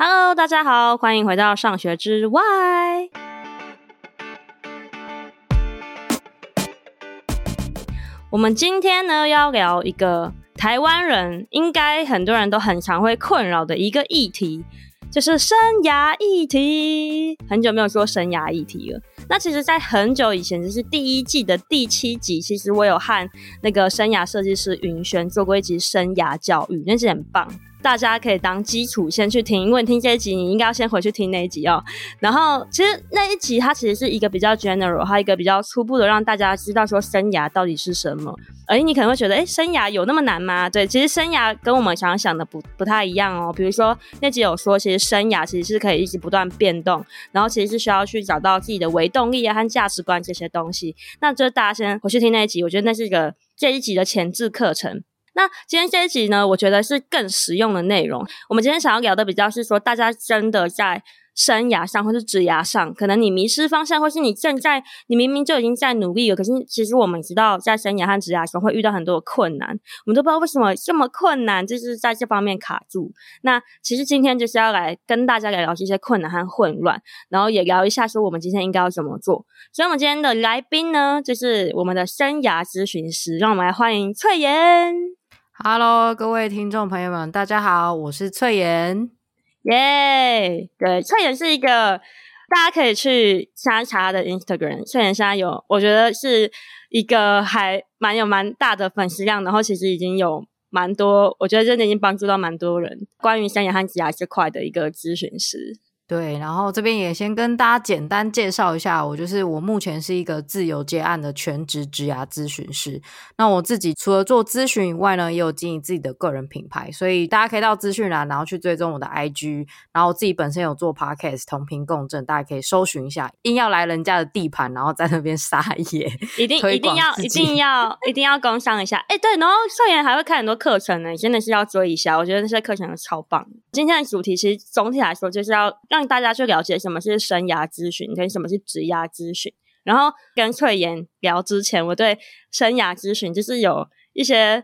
Hello，大家好，欢迎回到上学之外。我们今天呢要聊一个台湾人应该很多人都很常会困扰的一个议题，就是生涯议题。很久没有说生涯议题了。那其实，在很久以前，就是第一季的第七集，其实我有和那个生涯设计师云轩做过一集生涯教育，那集很棒。大家可以当基础先去听，因为你听这一集，你应该要先回去听那一集哦。然后，其实那一集它其实是一个比较 general，还有一个比较初步的，让大家知道说生涯到底是什么。而你可能会觉得，诶，生涯有那么难吗？对，其实生涯跟我们想想的不不太一样哦。比如说那集有说，其实生涯其实是可以一直不断变动，然后其实是需要去找到自己的维动力啊和价值观这些东西。那就大家先回去听那一集，我觉得那是一个这一集的前置课程。那今天这一集呢，我觉得是更实用的内容。我们今天想要聊的比较是说，大家真的在生涯上或是职涯上，可能你迷失方向，或是你正在，你明明就已经在努力了，可是其实我们知道，在生涯和职涯中会遇到很多的困难，我们都不知道为什么这么困难，就是在这方面卡住。那其实今天就是要来跟大家聊聊这些困难和混乱，然后也聊一下说我们今天应该要怎么做。所以，我们今天的来宾呢，就是我们的生涯咨询师，让我们来欢迎翠妍。Hello，各位听众朋友们，大家好，我是翠妍，耶、yeah！对，翠妍是一个大家可以去查一查的 Instagram。翠妍现在有，我觉得是一个还蛮有蛮大的粉丝量，然后其实已经有蛮多，我觉得真的已经帮助到蛮多人关于生涯和职涯这块的一个咨询师。对，然后这边也先跟大家简单介绍一下，我就是我目前是一个自由接案的全职职涯咨询师。那我自己除了做咨询以外呢，也有经营自己的个人品牌，所以大家可以到资讯栏，然后去追踪我的 IG。然后我自己本身有做 Podcast 同频共振，大家可以搜寻一下。硬要来人家的地盘，然后在那边撒野，一定一定要一定要 一定要工商一下。哎，对，然后脆盐还会开很多课程呢，真的是要追一下。我觉得那些课程都超棒。今天的主题其实总体来说就是要让让大家去了解什么是生涯咨询，跟什么是职涯咨询。然后跟翠妍聊之前，我对生涯咨询就是有一些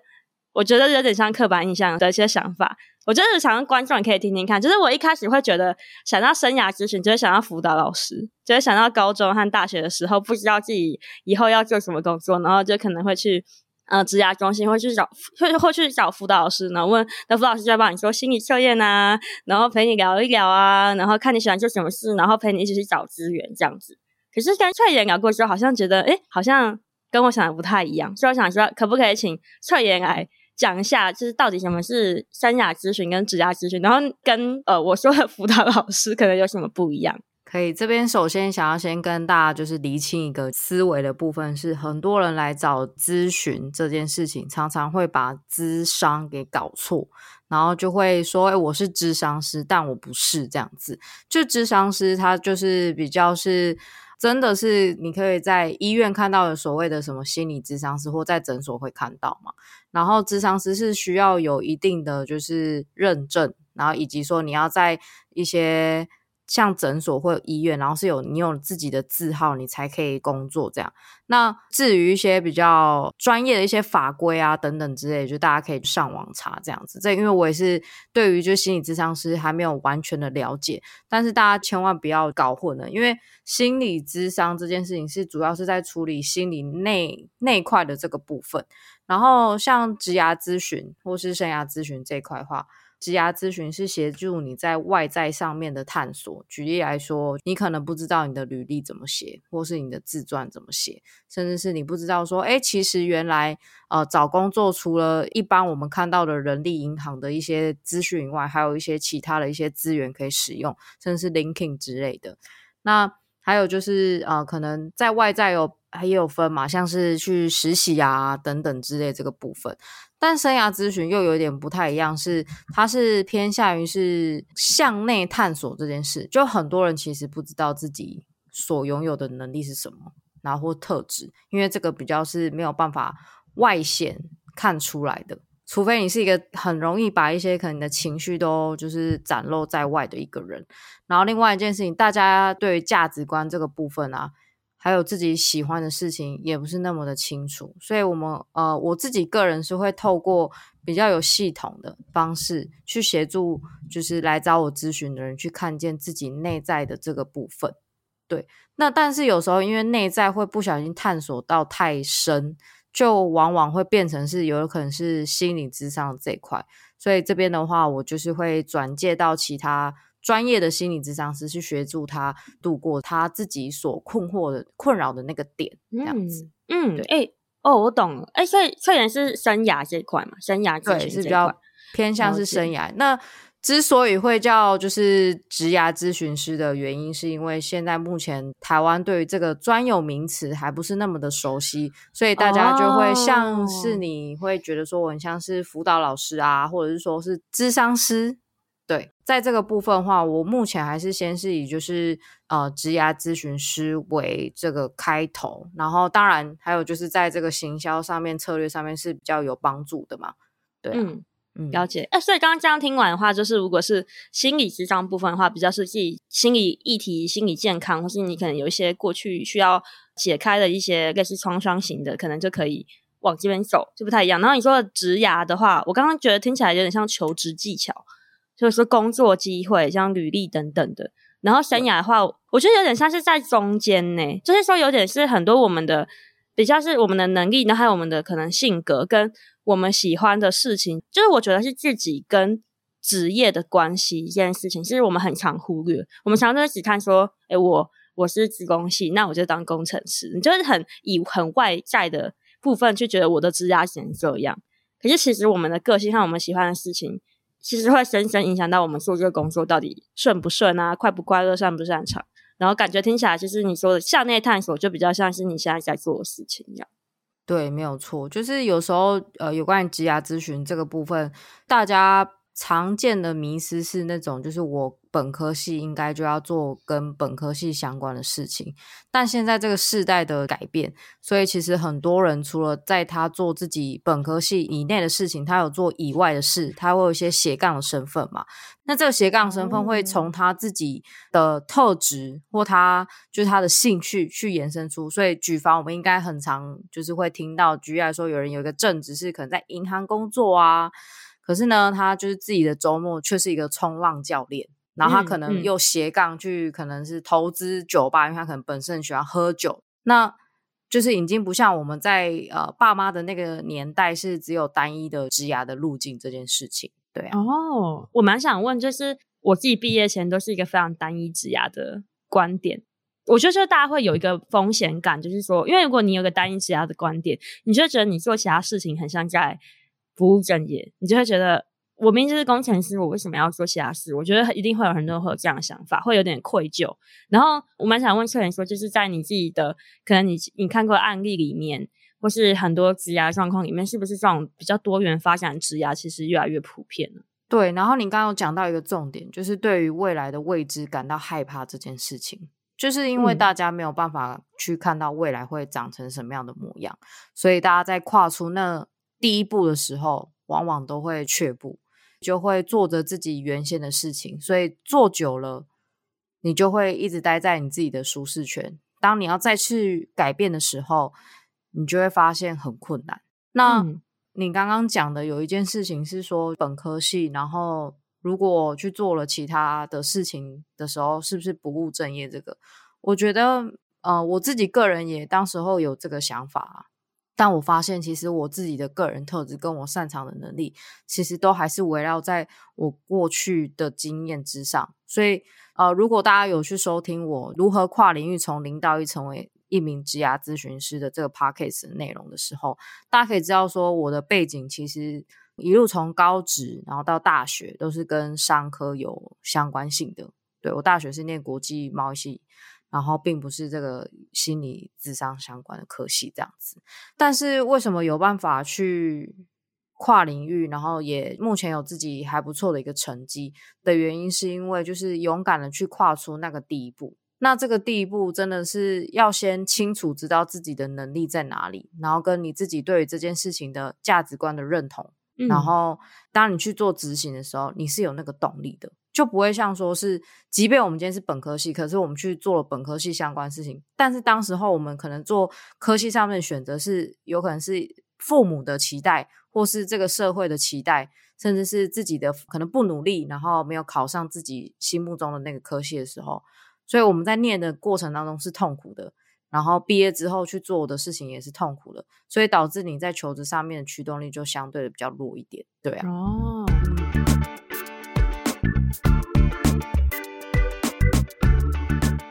我觉得有点像刻板印象的一些想法。我就是想让观众可以听听看。就是我一开始会觉得想到生涯咨询，就会想到辅导老师，就会想到高中和大学的时候不知道自己以后要做什么工作，然后就可能会去。呃，职涯中心会去找，会会去找辅导老师，然后问那辅导老师就会帮你说心理测验啊，然后陪你聊一聊啊，然后看你喜欢做什么事，然后陪你一起去找资源这样子。可是跟脆盐聊过之后，好像觉得，诶，好像跟我想的不太一样，所以我想说，可不可以请脆盐来讲一下，就是到底什么是生涯咨询跟职涯咨询，然后跟呃我说的辅导老师可能有什么不一样？可以，这边首先想要先跟大家就是厘清一个思维的部分，是很多人来找咨询这件事情，常常会把咨商给搞错，然后就会说：“哎，我是咨商师，但我不是这样子。”就咨商师他就是比较是真的是你可以在医院看到的所谓的什么心理咨商师，或在诊所会看到嘛。然后咨商师是需要有一定的就是认证，然后以及说你要在一些。像诊所或医院，然后是有你有自己的字号，你才可以工作这样。那至于一些比较专业的一些法规啊等等之类，就大家可以上网查这样子。这因为我也是对于就心理咨商师还没有完全的了解，但是大家千万不要搞混了，因为心理咨商这件事情是主要是在处理心理内内块的这个部分，然后像职涯咨询或是生涯咨询这一块的话。职涯咨询是协助你在外在上面的探索。举例来说，你可能不知道你的履历怎么写，或是你的自传怎么写，甚至是你不知道说，哎，其实原来呃找工作除了一般我们看到的人力银行的一些资讯以外，还有一些其他的一些资源可以使用，甚至是 LinkedIn 之类的。那还有就是呃，可能在外在有还有分嘛，像是去实习啊等等之类这个部分。但生涯咨询又有点不太一样，是它是偏向于是向内探索这件事，就很多人其实不知道自己所拥有的能力是什么，然后特质，因为这个比较是没有办法外显看出来的，除非你是一个很容易把一些可能的情绪都就是展露在外的一个人。然后另外一件事情，大家对价值观这个部分啊。还有自己喜欢的事情也不是那么的清楚，所以我们呃，我自己个人是会透过比较有系统的方式去协助，就是来找我咨询的人去看见自己内在的这个部分。对，那但是有时候因为内在会不小心探索到太深，就往往会变成是有可能是心理咨商这一块，所以这边的话，我就是会转介到其他专业的心理咨商师去协助他度过他自己所困惑的困扰的那个点，这样子。嗯，哎、欸，哦，我懂了，哎、欸，所以虽然是生涯这一块嘛，生涯咨询对是比较偏向是生涯那。之所以会叫就是职涯咨询师的原因，是因为现在目前台湾对于这个专有名词还不是那么的熟悉，所以大家就会像是你会觉得说我很像是辅导老师啊，或者是说是咨商师。对，在这个部分的话，我目前还是先是以就是呃职涯咨询师为这个开头，然后当然还有就是在这个行销上面策略上面是比较有帮助的嘛。对啊。嗯嗯，了解。哎、欸，所以刚刚这样听完的话，就是如果是心理智商部分的话，比较是自己心理议题、心理健康，或是你可能有一些过去需要解开的一些类似创伤型的，可能就可以往这边走，就不太一样。然后你说的职涯的话，我刚刚觉得听起来有点像求职技巧，就是工作机会，像履历等等的。然后生涯的话，我觉得有点像是在中间呢，就是说有点是很多我们的比较是我们的能力，然后还有我们的可能性格跟。我们喜欢的事情，就是我觉得是自己跟职业的关系这件事情，其实我们很常忽略。我们常常只看说，诶，我我是资工系，那我就当工程师，你就是很以很外在的部分去觉得我的职业型这样。可是其实我们的个性和我们喜欢的事情，其实会深深影响到我们做这个工作到底顺不顺啊，快不快乐，擅不擅长。然后感觉听起来，就是你说的向内探索，就比较像是你现在在做的事情一样。对，没有错，就是有时候，呃，有关于职涯咨询这个部分，大家常见的迷思是那种，就是我本科系应该就要做跟本科系相关的事情。但现在这个世代的改变，所以其实很多人除了在他做自己本科系以内的事情，他有做以外的事，他会有一些斜杠的身份嘛。那这个斜杠身份会从他自己的特质或他就是他的兴趣去延伸出。所以举凡我们应该很常就是会听到，举例来说，有人有一个正职是可能在银行工作啊。可是呢，他就是自己的周末却是一个冲浪教练，然后他可能又斜杠去，可能是投资酒吧，因为他可能本身喜欢喝酒，那就是已经不像我们在呃爸妈的那个年代是只有单一的职涯的路径这件事情。对啊，哦，我蛮想问，就是我自己毕业前都是一个非常单一职涯的观点，我觉得就大家会有一个风险感，就是说，因为如果你有个单一职涯的观点，你就觉得你做其他事情很像在。不务正业，你就会觉得我明明就是工程师，我为什么要做其他事？我觉得一定会有很多人会有这样的想法，会有点愧疚。然后我蛮想问策研说，就是在你自己的可能你你看过的案例里面，或是很多职涯状况里面，是不是这种比较多元发展职涯其实越来越普遍了？对。然后你刚刚有讲到一个重点，就是对于未来的未知感到害怕这件事情，就是因为大家没有办法去看到未来会长成什么样的模样，所以大家在跨出那。第一步的时候，往往都会却步，就会做着自己原先的事情，所以做久了，你就会一直待在你自己的舒适圈。当你要再去改变的时候，你就会发现很困难。那、嗯、你刚刚讲的有一件事情是说本科系，然后如果去做了其他的事情的时候，是不是不务正业？这个，我觉得，呃，我自己个人也当时候有这个想法。但我发现，其实我自己的个人特质跟我擅长的能力，其实都还是围绕在我过去的经验之上。所以，呃，如果大家有去收听我如何跨领域从零到一成为一名职涯咨询师的这个 podcast 的内容的时候，大家可以知道说，我的背景其实一路从高职，然后到大学，都是跟商科有相关性的。对，我大学是念国际贸易系。然后并不是这个心理智商相关的科系这样子，但是为什么有办法去跨领域，然后也目前有自己还不错的一个成绩的原因，是因为就是勇敢的去跨出那个第一步。那这个第一步真的是要先清楚知道自己的能力在哪里，然后跟你自己对于这件事情的价值观的认同，嗯、然后当你去做执行的时候，你是有那个动力的。就不会像说是，即便我们今天是本科系，可是我们去做了本科系相关事情，但是当时候我们可能做科系上面的选择是有可能是父母的期待，或是这个社会的期待，甚至是自己的可能不努力，然后没有考上自己心目中的那个科系的时候，所以我们在念的过程当中是痛苦的。然后毕业之后去做的事情也是痛苦的，所以导致你在求职上面的驱动力就相对的比较弱一点，对啊。哦。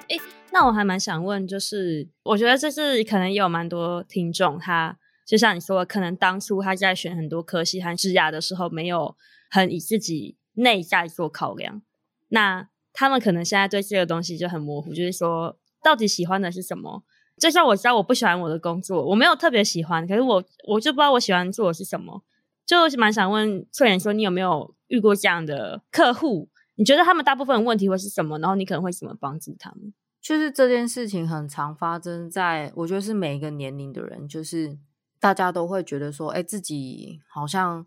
哎，那我还蛮想问，就是我觉得这是可能也有蛮多听众，他就像你说，可能当初他在选很多科系和职涯的时候，没有很以自己内在做考量，那他们可能现在对这个东西就很模糊，就是说到底喜欢的是什么？就像我知道我不喜欢我的工作，我没有特别喜欢，可是我我就不知道我喜欢做的是什么，就是蛮想问脆盐说，你有没有遇过这样的客户？你觉得他们大部分问题会是什么？然后你可能会怎么帮助他们？就是这件事情很常发生在，我觉得是每一个年龄的人，就是大家都会觉得说，哎，自己好像。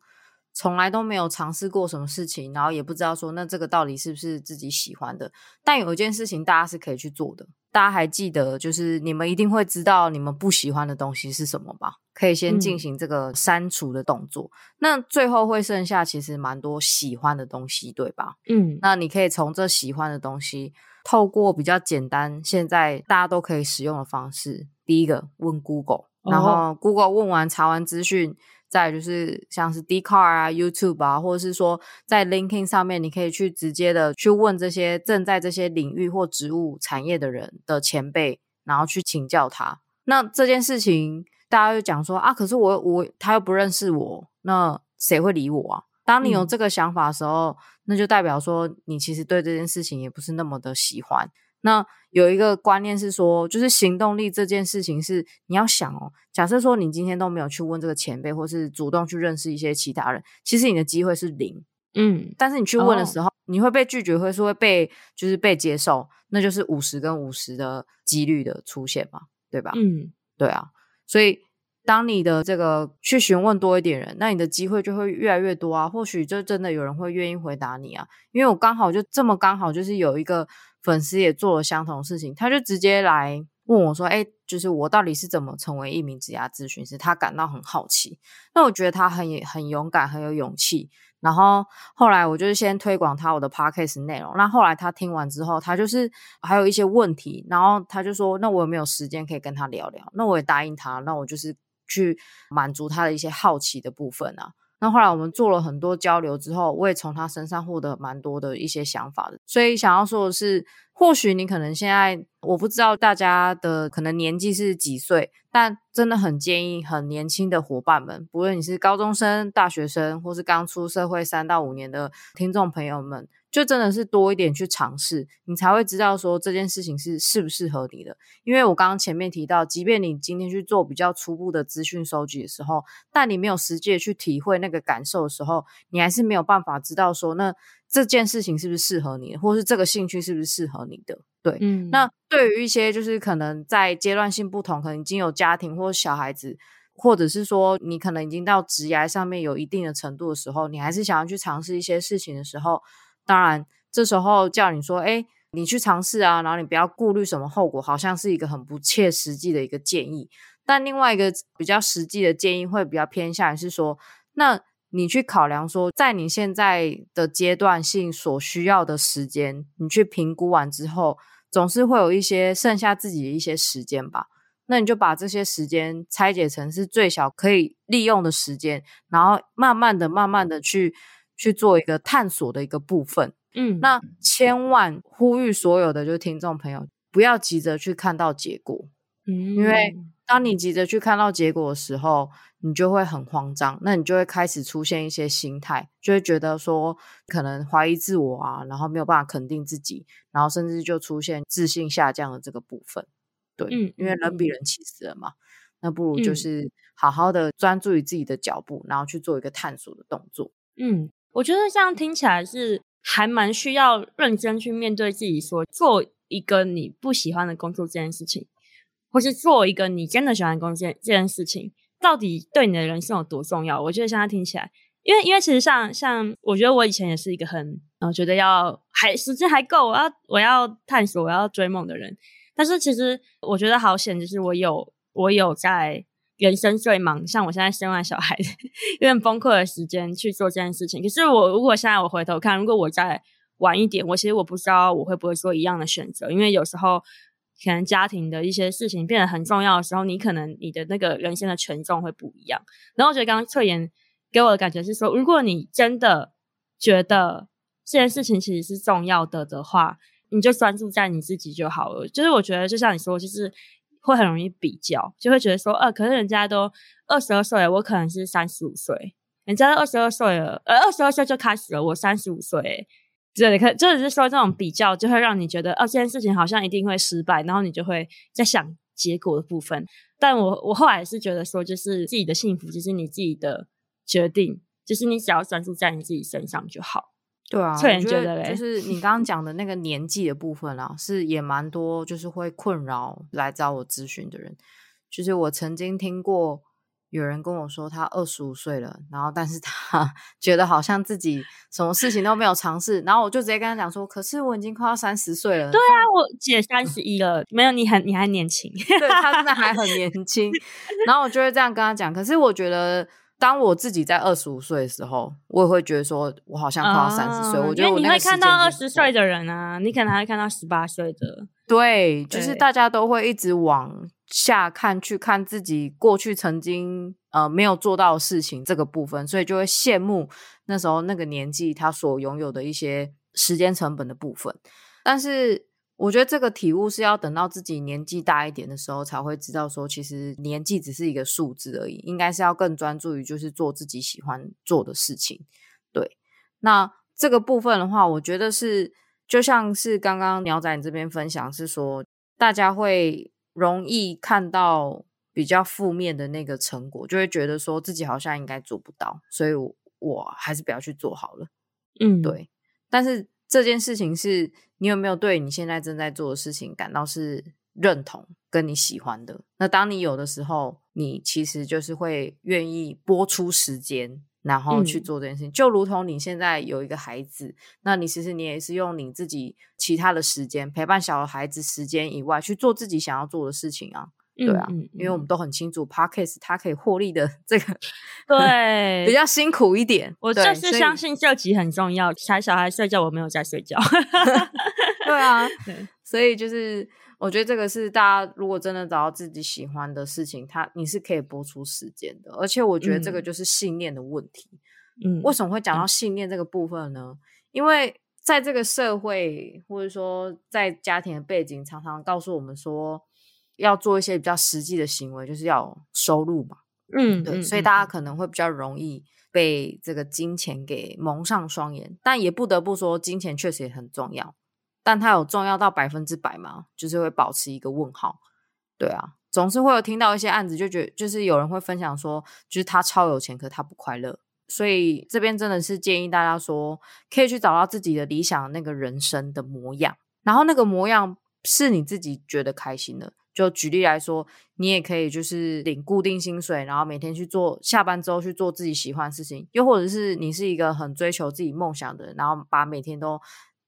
从来都没有尝试过什么事情，然后也不知道说那这个到底是不是自己喜欢的。但有一件事情大家是可以去做的，大家还记得，就是你们一定会知道你们不喜欢的东西是什么吧？可以先进行这个删除的动作。嗯。那最后会剩下其实蛮多喜欢的东西，对吧？嗯，那你可以从这喜欢的东西，透过比较简单，现在大家都可以使用的方式，第一个问 Google，然后 Google 问完查完资讯。再就是像是 Dcard 啊、YouTube 啊，或者是说在 LinkedIn 上面，你可以去直接的去问这些正在这些领域或职务产业的人的前辈，然后去请教他。那这件事情大家就讲说啊，可是我我他又不认识我，那谁会理我啊？当你有这个想法的时候，嗯，那就代表说你其实对这件事情也不是那么的喜欢。那有一个观念是说，就是行动力这件事情是你要想哦。假设说你今天都没有去问这个前辈，或是主动去认识一些其他人，其实你的机会是零。嗯，但是你去问的时候，哦、你会被拒绝，会是会被就是被接受，那就是五十跟五十的几率的出现嘛，对吧？嗯，对啊。所以当你的这个去询问多一点人，那你的机会就会越来越多啊。或许就真的有人会愿意回答你啊，因为我刚好就这么刚好就是有一个。粉丝也做了相同事情，他就直接来问我说：“哎，就是我到底是怎么成为一名职涯咨询师？”他感到很好奇。那我觉得他很很勇敢，很有勇气。然后后来我就是先推广他我的 podcast 内容。那后来他听完之后，他就是还有一些问题，然后他就说：“那我有没有时间可以跟他聊聊？”那我也答应他，那我就是去满足他的一些好奇的部分啊。那后来我们做了很多交流之后，我也从他身上获得蛮多的一些想法的。所以想要说的是，或许你可能现在我不知道大家的可能年纪是几岁，但真的很建议很年轻的伙伴们，不论你是高中生、大学生，或是刚出社会三到五年的听众朋友们。就真的是多一点去尝试，你才会知道说这件事情是适不适合你的。因为我刚刚前面提到，即便你今天去做比较初步的资讯收集的时候，但你没有实际的去体会那个感受的时候，你还是没有办法知道说，那这件事情是不是适合你的，或是这个兴趣是不是适合你的。对，嗯，那对于一些就是可能在阶段性不同，可能已经有家庭或小孩子，或者是说你可能已经到职涯上面有一定的程度的时候，你还是想要去尝试一些事情的时候。当然，这时候叫你说，哎，你去尝试啊，然后你不要顾虑什么后果，好像是一个很不切实际的一个建议。但另外一个比较实际的建议会比较偏向于是说，那你去考量说，在你现在的阶段性所需要的时间，你去评估完之后，总是会有一些剩下自己的一些时间吧。那你就把这些时间拆解成是最小可以利用的时间，然后慢慢的、慢慢的去。去做一个探索的一个部分，嗯，那千万呼吁所有的就是听众朋友，不要急着去看到结果，嗯，因为当你急着去看到结果的时候，你就会很慌张，那你就会开始出现一些心态，就会觉得说可能怀疑自我啊，然后没有办法肯定自己，然后甚至就出现自信下降的这个部分，对，嗯，因为人比人气死人嘛，那不如就是好好的专注于自己的脚步，然后去做一个探索的动作，嗯。我觉得这样听起来是还蛮需要认真去面对自己，说做一个你不喜欢的工作这件事情，或是做一个你真的喜欢工作这件事情，到底对你的人生有多重要？我觉得现在听起来，因为因为其实像像我觉得我以前也是一个很然后觉得要还时间还够，我要我要探索，我要追梦的人。但是其实我觉得好险，就是我有我有在人生最忙，像我现在生完小孩有点崩溃的时间去做这件事情。可是我如果现在我回头看，如果我再晚一点，我其实我不知道我会不会做一样的选择，因为有时候可能家庭的一些事情变得很重要的时候，你可能你的那个人生的权重会不一样。然后我觉得刚刚脆盐给我的感觉是说，如果你真的觉得这件事情其实是重要的的话，你就专注在你自己就好了。就是我觉得，就像你说，就是会很容易比较，就会觉得说，呃，可是人家都二十二岁了，我可能是三十五岁，人家都二十二岁了，呃，二十二岁就开始了，我三十五岁，对，可就是说这种比较就会让你觉得，哦，这件事情好像一定会失败，然后你就会在想结果的部分。但我我后来是觉得说，就是自己的幸福，就是你自己的决定，就是你只要专注在你自己身上就好。对啊，我觉得就是你刚刚讲的那个年纪的部分啊，是也蛮多，就是会困扰来找我咨询的人。就是我曾经听过有人跟我说，他二十五岁了，然后但是他 觉得好像自己什么事情都没有尝试，然后我就直接跟他讲说，可是我已经快要三十岁了。对啊，我姐三十一了，没有你很你还年轻，对，他真的还 很年轻。然后我就会这样跟他讲，可是我觉得。当我自己在二十五岁的时候，我也会觉得说，我好像快要三十岁。我觉得我你会看到二十岁的人啊，你可能还会看到十八岁的。对，就是大家都会一直往下看，去看自己过去曾经呃没有做到的事情这个部分，所以就会羡慕那时候那个年纪他所拥有的一些时间成本的部分，但是。我觉得这个体悟是要等到自己年纪大一点的时候才会知道，说其实年纪只是一个数字而已，应该是要更专注于就是做自己喜欢做的事情。对，那这个部分的话，我觉得是就像是刚刚鸟仔你这边分享是说，大家会容易看到比较负面的那个成果，就会觉得说自己好像应该做不到，所以我我还是不要去做好了。嗯，对，但是。这件事情是你有没有对你现在正在做的事情感到是认同跟你喜欢的？那当你有的时候，你其实就是会愿意播出时间，然后去做这件事情。嗯。就如同你现在有一个孩子，那你其实你也是用你自己其他的时间陪伴小孩子时间以外，去做自己想要做的事情啊。对啊，嗯嗯嗯，因为我们都很清楚，Podcast 它可以获利的这个，对，比较辛苦一点。我就是相信这集很重要。小小孩睡觉，我没有在睡觉。对啊，对，所以就是我觉得这个是大家如果真的找到自己喜欢的事情，它你是可以播出时间的。而且我觉得这个就是信念的问题。嗯，为什么会讲到信念这个部分呢？嗯，因为在这个社会，或者说在家庭的背景，常常告诉我们说。要做一些比较实际的行为，就是要收入嘛。嗯，对，所以大家可能会比较容易被这个金钱给蒙上双眼。但也不得不说，金钱确实也很重要，但它有重要到百分之百吗？就是会保持一个问号。对啊，总是会有听到一些案子，就觉得就是有人会分享说，就是他超有钱，可他不快乐。所以这边真的是建议大家说，可以去找到自己的理想那个人生的模样，然后那个模样是你自己觉得开心的。就举例来说，你也可以就是领固定薪水，然后每天去做，下班之后去做自己喜欢的事情。又或者是你是一个很追求自己梦想的人，然后把每天都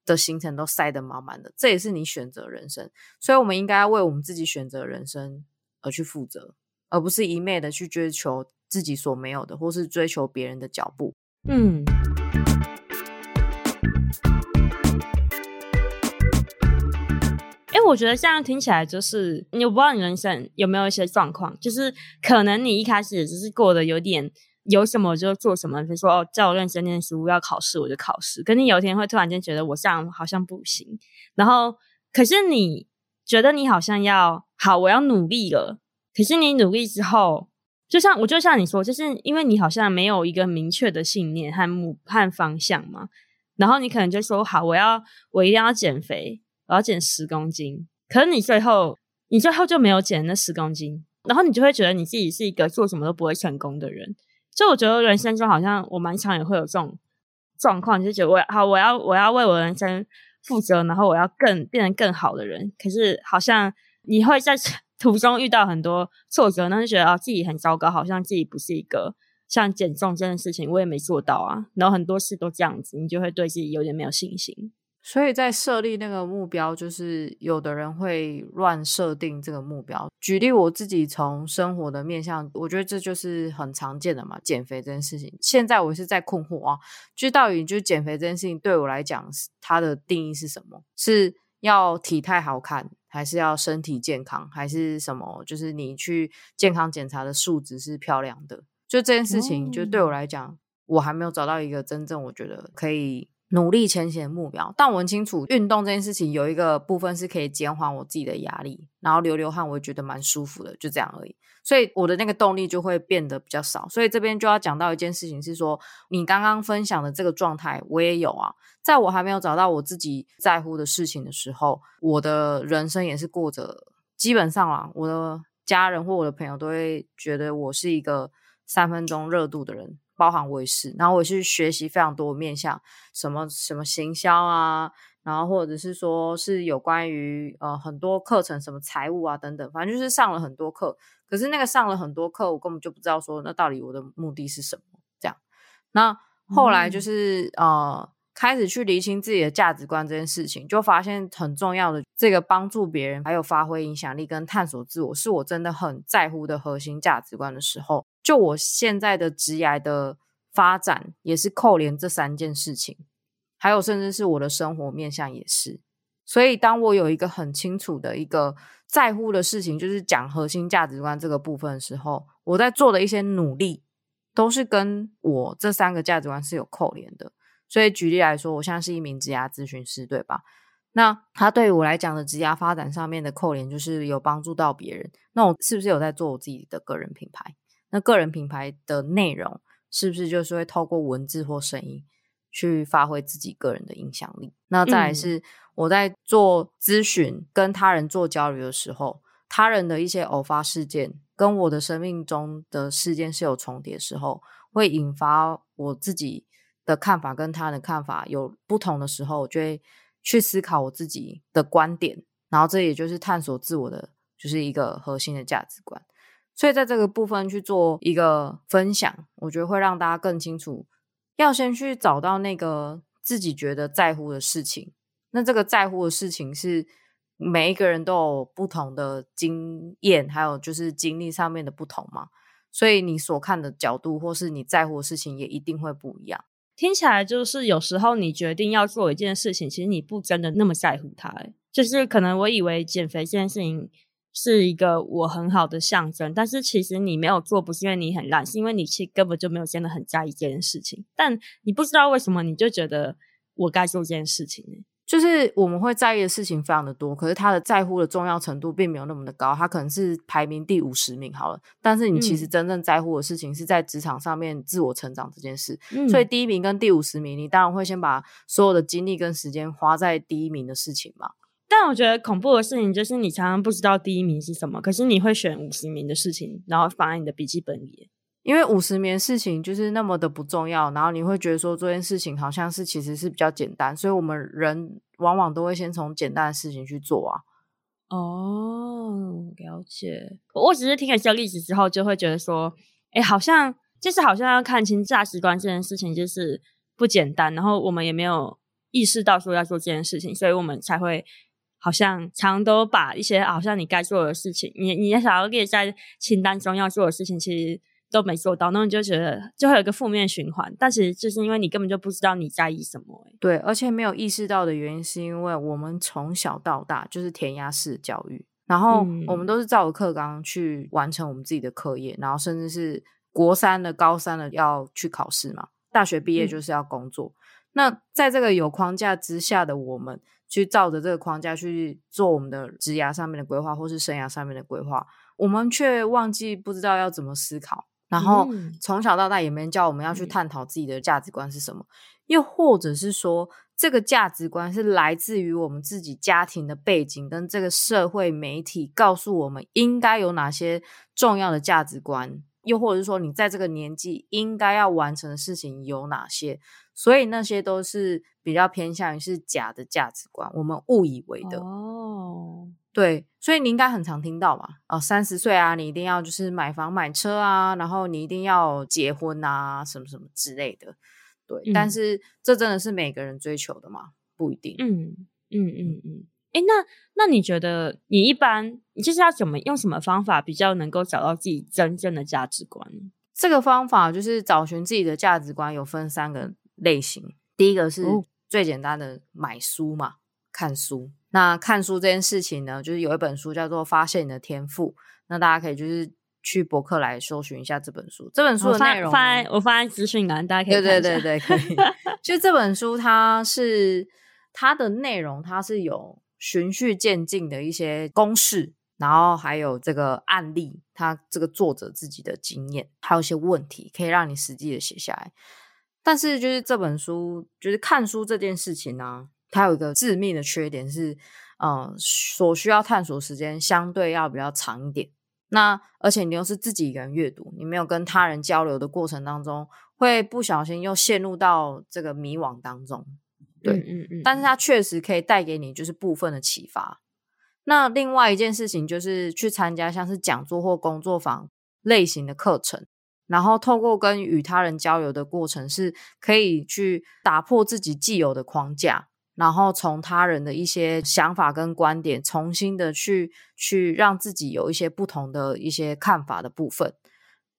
的行程都塞得满满的，这也是你选择人生。所以，我们应该要为我们自己选择人生而去负责，而不是一昧的去追求自己所没有的，或是追求别人的脚步。嗯。我觉得这样听起来就是，你我不知道你人生有没有一些状况，就是可能你一开始只是过得有点有什么就做什么，比如说哦，叫我认真念书，要考试我就考试。可你有一天会突然间觉得我这样好像不行，然后可是你觉得你好像要好，我要努力了。可是你努力之后，就像我就像你说，就是因为你好像没有一个明确的信念和目和方向嘛，然后你可能就说好，我要我一定要减肥。我要减十公斤，可是你最后你最后就没有减那十公斤，然后你就会觉得你自己是一个做什么都不会成功的人。就我觉得人生中好像我蛮常也会有这种状况，就觉得我好我要我要为我人生负责，然后我要更变成更好的人。可是好像你会在途中遇到很多挫折，然后就觉得啊自己很糟糕，好像自己不是一个像减重这件事情，我也没做到啊。然后很多事都这样子，你就会对自己有点没有信心。所以在设立那个目标，就是有的人会乱设定这个目标。举例我自己从生活的面向，我觉得这就是很常见的嘛，减肥这件事情。现在我是在困惑啊，就到底就减肥这件事情对我来讲，它的定义是什么？是要体态好看，还是要身体健康，还是什么？就是你去健康检查的数值是漂亮的？就这件事情，就对我来讲，我还没有找到一个真正我觉得可以。努力前行的目标，但我很清楚，运动这件事情有一个部分是可以减缓我自己的压力，然后流流汗，我也觉得蛮舒服的，就这样而已。所以我的那个动力就会变得比较少。所以这边就要讲到一件事情，是说你刚刚分享的这个状态，我也有啊。在我还没有找到我自己在乎的事情的时候，我的人生也是过着，基本上啊，我的家人或我的朋友都会觉得我是一个三分钟热度的人。包含我也是，然后我去学习非常多面向，什么什么行销啊，然后或者是说是有关于呃很多课程，什么财务啊等等，反正就是上了很多课。可是那个上了很多课，我根本就不知道说那到底我的目的是什么。这样，那后来就是、嗯、呃开始去厘清自己的价值观这件事情，就发现很重要的这个帮助别人，还有发挥影响力跟探索自我，是我真的很在乎的核心价值观的时候。就我现在的职涯的发展，也是扣连这三件事情，还有甚至是我的生活面向也是。所以，当我有一个很清楚的一个在乎的事情，就是讲核心价值观这个部分的时候，我在做的一些努力，都是跟我这三个价值观是有扣连的。所以，举例来说，我现在是一名职业咨询师，对吧？那他对于我来讲的职业发展上面的扣连，就是有帮助到别人。那我是不是有在做我自己的个人品牌？那个人品牌的内容是不是就是会透过文字或声音去发挥自己个人的影响力？那再来是我在做咨询跟他人做交流的时候，他人的一些偶发事件跟我的生命中的事件是有重叠的时候，会引发我自己的看法跟他人的看法有不同的时候，我就会去思考我自己的观点，然后这也就是探索自我的，就是一个核心的价值观。所以在这个部分去做一个分享，我觉得会让大家更清楚，要先去找到那个自己觉得在乎的事情。那这个在乎的事情是每一个人都有不同的经验，还有就是经历上面的不同嘛。所以你所看的角度或是你在乎的事情也一定会不一样。听起来就是有时候你决定要做一件事情，其实你不真的那么在乎它。就是可能我以为减肥这件事情。是一个我很好的象征，但是其实你没有做，不是因为你很烂，是因为你其实根本就没有真的很在意这件事情。但你不知道为什么，你就觉得我该做这件事情。就是我们会在意的事情非常的多，可是他的在乎的重要程度并没有那么的高，他可能是排名第五十名好了。但是你其实真正在乎的事情是在职场上面自我成长这件事，嗯、所以第一名跟第五十名，你当然会先把所有的精力跟时间花在第一名的事情嘛。但我觉得恐怖的事情就是你常常不知道第一名是什么，可是你会选五十名的事情，然后放在你的笔记本里，因为五十名事情就是那么的不重要，然后你会觉得说这件事情好像是其实是比较简单，所以我们人往往都会先从简单的事情去做啊。哦，了解。我只是听了这个例子之后，就会觉得说，哎，好像就是好像要看清价值观这件事情就是不简单，然后我们也没有意识到说要做这件事情，所以我们才会。好像常都把一些好像你该做的事情，你你想要列在清单中要做的事情，其实都没做到，那你就觉得就会有一个负面循环。但其实就是因为你根本就不知道你在意什么。对，而且没有意识到的原因，是因为我们从小到大就是填鸭式教育，然后我们都是照着课纲去完成我们自己的课业，然后甚至是国三的、高三的要去考试嘛，大学毕业就是要工作。嗯。那在这个有框架之下的我们。去照着这个框架去做我们的职涯上面的规划，或是生涯上面的规划，我们却忘记不知道要怎么思考。然后从小到大也没人教我们要去探讨自己的价值观是什么，又或者是说这个价值观是来自于我们自己家庭的背景，跟这个社会媒体告诉我们应该有哪些重要的价值观，又或者是说你在这个年纪应该要完成的事情有哪些。所以那些都是比较偏向于是假的价值观，我们误以为的。哦，对，所以你应该很常听到嘛，哦，三十岁啊，你一定要就是买房买车啊，然后你一定要结婚啊，什么什么之类的。对，嗯、但是这真的是每个人追求的吗？不一定。嗯嗯嗯嗯嗯，那那你觉得你一般你就是要怎么用什么方法比较能够找到自己真正的价值观？这个方法就是找寻自己的价值观，有分三个类型。第一个是最简单的买书嘛，看书。那看书这件事情呢，就是有一本书叫做《发现你的天赋》，那大家可以就是去博客来搜寻一下这本书。这本书的内容，我放在我放在资讯栏，大家可以。对对对对，可以。就这本书，它是它的内容，它是有循序渐进的一些公式，然后还有这个案例，它这个作者自己的经验，还有一些问题，可以让你实际的写下来。但是就是这本书，就是看书这件事情呢、它有一个致命的缺点是，呃，所需要探索时间相对要比较长一点。那而且你又是自己一个人阅读，你没有跟他人交流的过程当中，会不小心又陷入到这个迷惘当中。对，嗯嗯嗯。但是它确实可以带给你就是部分的启发。那另外一件事情就是去参加像是讲座或工作坊类型的课程，然后透过跟与他人交流的过程，是可以去打破自己既有的框架。然后从他人的一些想法跟观点，重新的去去让自己有一些不同的一些看法的部分。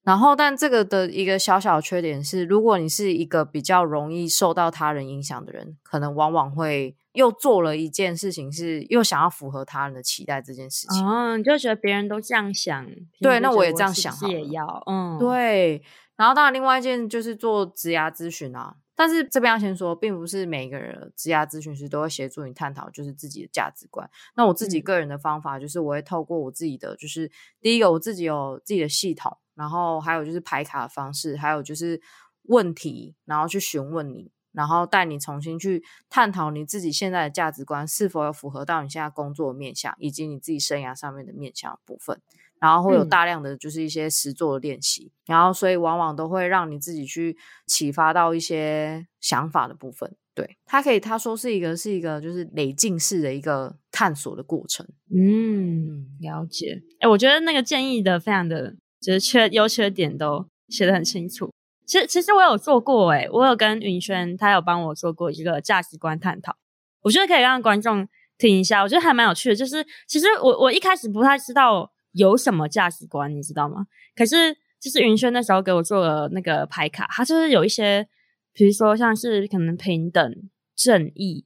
然后，但这个的一个小小缺点是，如果你是一个比较容易受到他人影响的人，可能往往会又做了一件事情，是又想要符合他人的期待这件事情。哦，你就觉得别人都这样想，对，那我也这样想，也要，嗯，对。然后，当然，另外一件就是做职涯咨询啊。但是这边要先说，并不是每一个人职涯咨询师都会协助你探讨就是自己的价值观。那我自己个人的方法就是，我会透过我自己的，就是第一个我自己有自己的系统，然后还有就是排卡的方式，还有就是问题，然后去询问你，然后带你重新去探讨你自己现在的价值观是否有符合到你现在工作的面向，以及你自己生涯上面的面向的部分。然后会有大量的就是一些实作的练习，嗯、然后所以往往都会让你自己去启发到一些想法的部分。对，他可以他说是一个是一个就是累进式的一个探索的过程。嗯，了解。哎，我觉得那个建议的非常的，就是缺优缺点都写得很清楚。其实其实我有做过，哎，我有跟云轩他有帮我做过一个价值观探讨，我觉得可以让观众听一下，我觉得还蛮有趣的。就是其实我我一开始不太知道。有什么价值观，你知道吗？可是就是云轩那时候给我做了那个牌卡，它就是有一些，比如说像是可能平等、正义、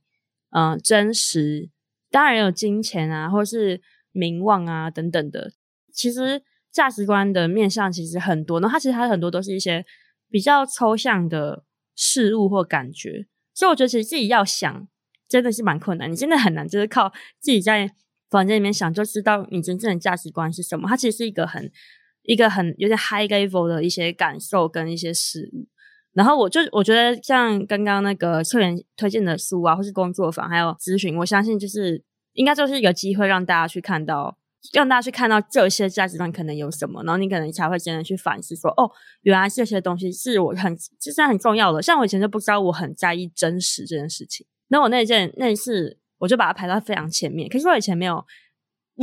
嗯、真实，当然有金钱啊，或是名望啊等等的。其实价值观的面向其实很多，然后它其实它很多都是一些比较抽象的事物或感觉，所以我觉得其实自己要想真的是蛮困难，你真的很难，就是靠自己在。房间里面想就知道你真正的价值观是什么。它其实是一个很一个很有点 high level 的一些感受跟一些事物。然后我就我觉得像刚刚那个策源推荐的书啊，或是工作坊，还有咨询，我相信就是应该就是一个机会让大家去看到，让大家去看到这些价值观可能有什么，然后你可能才会真的去反思说，哦，原来这些东西是我很其实很重要的。像我以前就不知道我很在意真实这件事情。那我那件那一次。我就把它排到非常前面，可是我以前没有，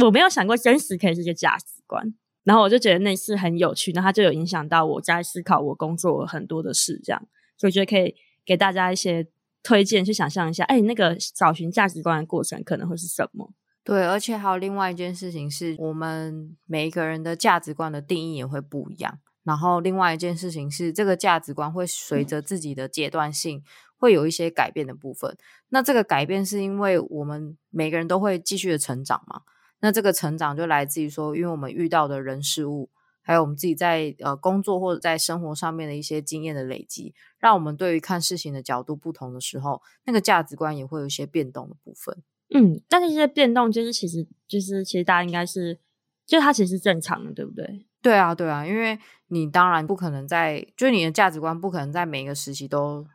我没有想过真实可以是一个价值观，然后我就觉得那次很有趣，那它就有影响到我在思考我工作很多的事，这样，所以我觉得可以给大家一些推荐，去想象一下，哎，那个找寻价值观的过程可能会是什么？对，而且还有另外一件事情是，我们每一个人的价值观的定义也会不一样，然后另外一件事情是，这个价值观会随着自己的阶段性。会有一些改变的部分，那这个改变是因为我们每个人都会继续的成长嘛？那这个成长就来自于说，因为我们遇到的人事物，还有我们自己在呃工作或者在生活上面的一些经验的累积，让我们对于看事情的角度不同的时候，那个价值观也会有一些变动的部分。嗯，但是这些变动就是其实就是其实大家应该是，就它其实是正常的，对不对？对啊，对啊，因为你当然不可能在，就是你的价值观不可能在每一个时期都。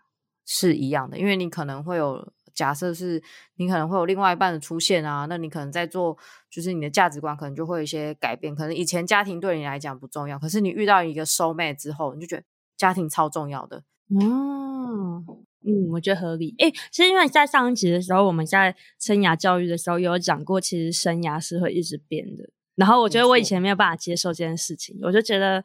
是一样的，因为你可能会有假设，是你可能会有另外一半的出现啊，那你可能在做，就是你的价值观可能就会有一些改变。可能以前家庭对你来讲不重要，可是你遇到一个 soul mate 之后，你就觉得家庭超重要的。哦，嗯，我觉得合理。诶，其实因为在上一集的时候，我们在生涯教育的时候有讲过，其实生涯是会一直变的。然后我觉得我以前没有办法接受这件事情，我就觉得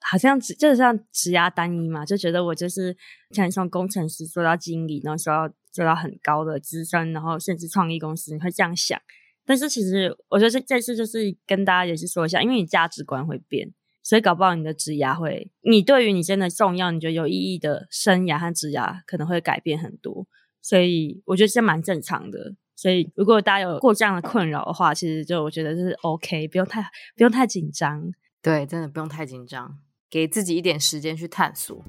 好像只就是像职涯单一嘛，就觉得我就是像从工程师做到经理，然后做到做到很高的资深，然后甚至创意公司，你会这样想。但是其实我觉得这这次就是跟大家也是说一下，因为你价值观会变，所以搞不好你的职涯会，你对于你真的重要、你觉得有意义的生涯和职涯可能会改变很多。所以我觉得这蛮正常的。所以如果大家有过这样的困扰的话，其实就我觉得是 OK，不用太不用太紧张。对，真的不用太紧张，给自己一点时间去探索。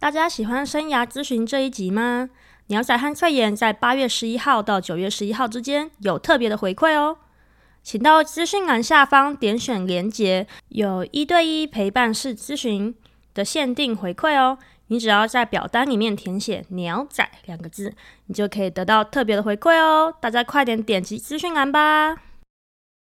大家喜欢生涯咨询这一集吗？鸟仔和脆盐在八月十一号到九月十一号之间有特别的回馈哦，请到资讯栏下方点选连结，有一对一陪伴式咨询的限定回馈哦。你只要在表单里面填写“鸟仔”两个字，你就可以得到特别的回馈哦。大家快点点击资讯栏吧。